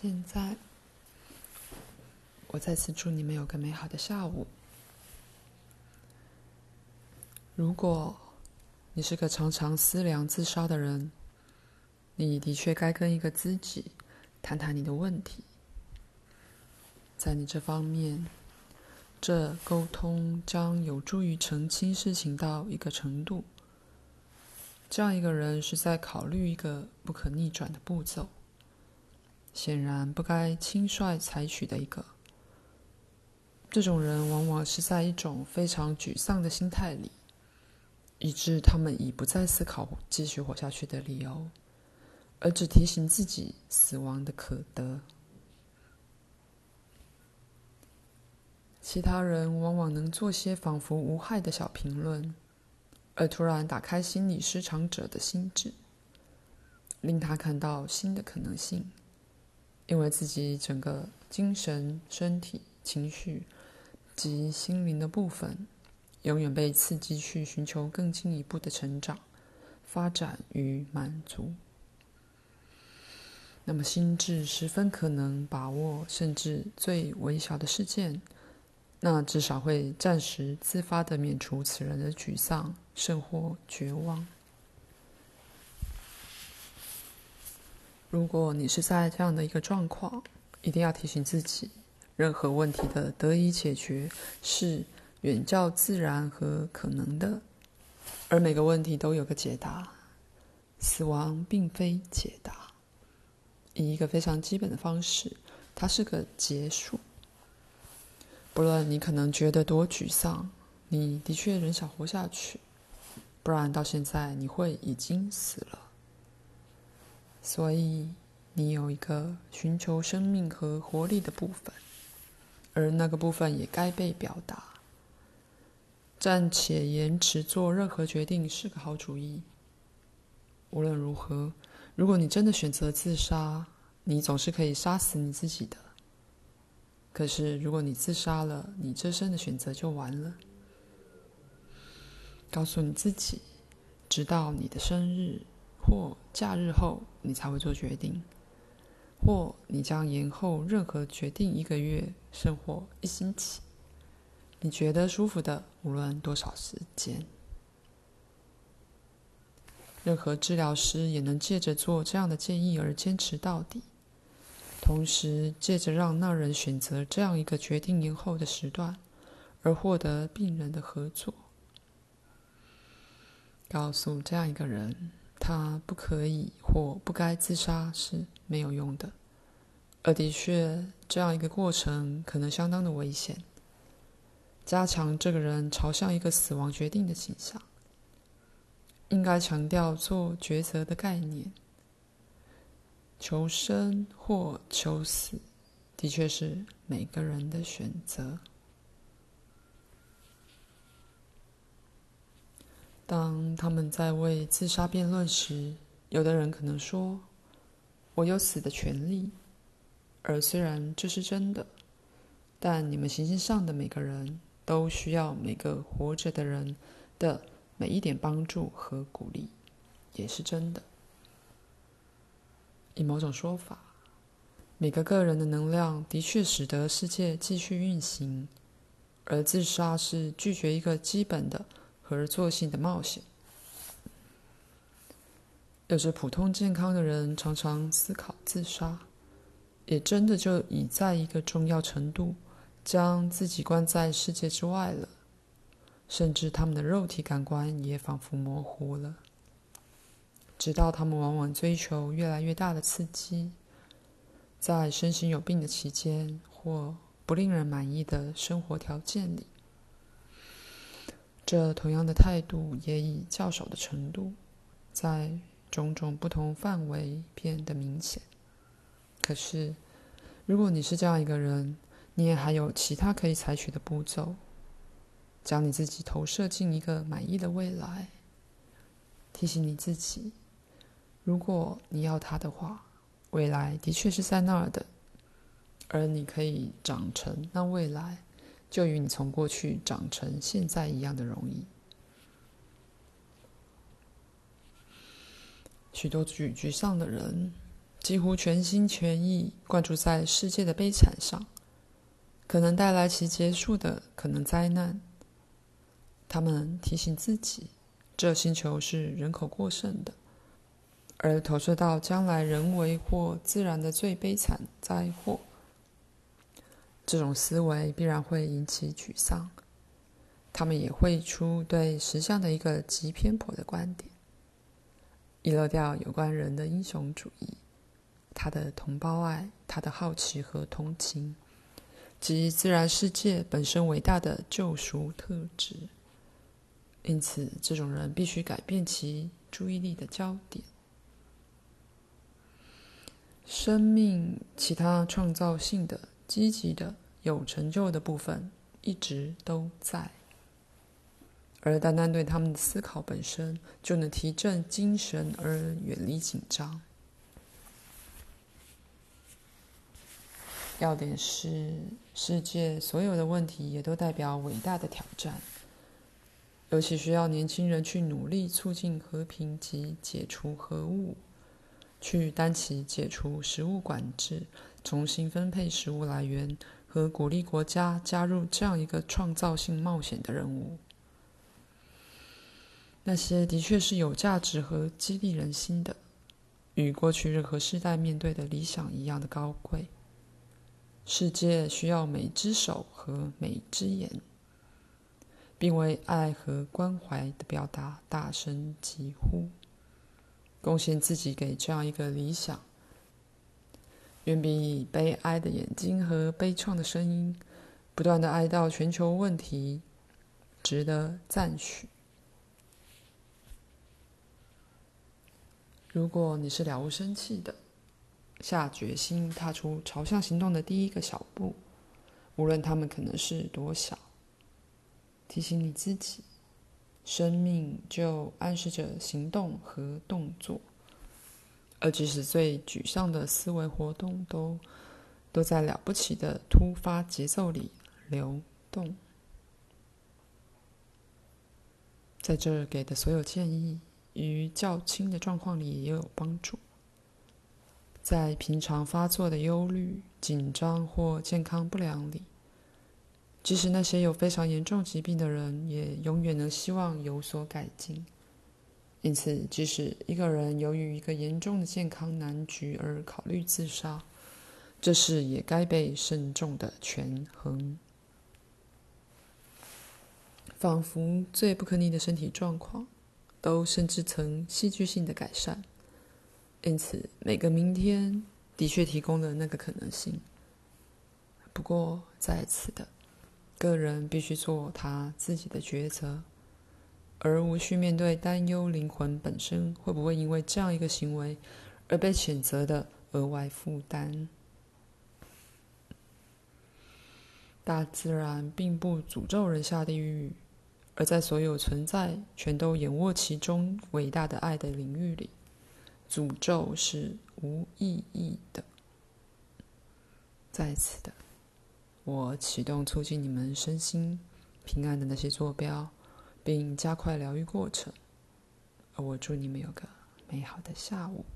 现在，我再次祝你们有个美好的下午。如果你是个常常思量自杀的人，你的确该跟一个知己谈谈你的问题。在你这方面，这沟通将有助于澄清事情到一个程度。这样一个人是在考虑一个不可逆转的步骤，显然不该轻率采取的一个。这种人往往是在一种非常沮丧的心态里，以致他们已不再思考继续活下去的理由，而只提醒自己死亡的可得。其他人往往能做些仿佛无害的小评论。而突然打开心理失常者的心智，令他看到新的可能性，因为自己整个精神、身体、情绪及心灵的部分，永远被刺激去寻求更进一步的成长、发展与满足。那么，心智十分可能把握，甚至最微小的事件。那至少会暂时自发的免除此人的沮丧，甚或绝望。如果你是在这样的一个状况，一定要提醒自己，任何问题的得以解决是远较自然和可能的，而每个问题都有个解答。死亡并非解答，以一个非常基本的方式，它是个结束。不论你可能觉得多沮丧，你的确仍想活下去，不然到现在你会已经死了。所以你有一个寻求生命和活力的部分，而那个部分也该被表达。暂且延迟做任何决定是个好主意。无论如何，如果你真的选择自杀，你总是可以杀死你自己的。可是，如果你自杀了，你这生的选择就完了。告诉你自己，直到你的生日或假日后，你才会做决定，或你将延后任何决定一个月，甚或一星期。你觉得舒服的，无论多少时间。任何治疗师也能借着做这样的建议而坚持到底。同时，借着让那人选择这样一个决定延后的时段，而获得病人的合作。告诉这样一个人，他不可以或不该自杀是没有用的。而的确，这样一个过程可能相当的危险。加强这个人朝向一个死亡决定的倾向，应该强调做抉择的概念。求生或求死，的确是每个人的选择。当他们在为自杀辩论时，有的人可能说：“我有死的权利。”而虽然这是真的，但你们行星上的每个人都需要每个活着的人的每一点帮助和鼓励，也是真的。以某种说法，每个个人的能量的确使得世界继续运行，而自杀是拒绝一个基本的合作性的冒险。有着普通健康的人常常思考自杀，也真的就已在一个重要程度将自己关在世界之外了，甚至他们的肉体感官也仿佛模糊了。直到他们往往追求越来越大的刺激，在身心有病的期间或不令人满意的生活条件里，这同样的态度也以较少的程度，在种种不同范围变得明显。可是，如果你是这样一个人，你也还有其他可以采取的步骤，将你自己投射进一个满意的未来，提醒你自己。如果你要他的话，未来的确是在那儿的，而你可以长成那未来，就与你从过去长成现在一样的容易。许多沮沮丧的人，几乎全心全意灌注在世界的悲惨上，可能带来其结束的可能灾难。他们提醒自己，这星球是人口过剩的，而投射到将来人为或自然的最悲惨灾祸。这种思维必然会引起沮丧。他们也会出对实相的一个极偏颇的观点，遗漏掉有关人的英雄主义。他的同胞爱，他的好奇和同情，及自然世界本身伟大的救赎特质。因此，这种人必须改变其注意力的焦点。生命其他创造性的、积极的、有成就的部分一直都在，而单单对他们的思考本身，就能提振精神而远离紧张。要点是，世界所有的问题也都代表伟大的挑战，尤其需要年轻人去努力促进和平及解除核武，去担起解除食物管制、重新分配食物来源和鼓励国家加入这样一个创造性冒险的任务。那些的确是有价值和激励人心的，与过去任何世代面对的理想一样的高贵。世界需要每只手和每只眼，并为爱和关怀的表达大声疾呼，贡献自己给这样一个理想，远比以悲哀的眼睛和悲怆的声音，不断的哀悼全球问题，值得赞许。如果你是了无生气的，下决心踏出朝向行动的第一个小步，无论他们可能是多小。提醒你自己，生命就暗示着行动和动作，而即使最沮丧的思维活动都都在了不起的突发节奏里流动。在这儿给的所有建议，与较轻的状况里也有帮助。在平常发作的忧虑、紧张或健康不良里，即使那些有非常严重疾病的人，也永远能希望有所改进。因此，即使一个人由于一个严重的健康难局而考虑自杀，这事也该被慎重的权衡。仿佛最不可逆的身体状况，都甚至曾戏剧性的改善。因此，每个明天的确提供了那个可能性。不过，在此的个人必须做他自己的抉择，而无需面对担忧灵魂本身会不会因为这样一个行为而被谴责的额外负担。大自然并不诅咒人下地狱，而在所有存在全都眼握其中伟大的爱的领域里。诅咒是无意义的。在此的，我启动促进你们身心平安的那些坐标，并加快疗愈过程。我祝你们有个美好的下午。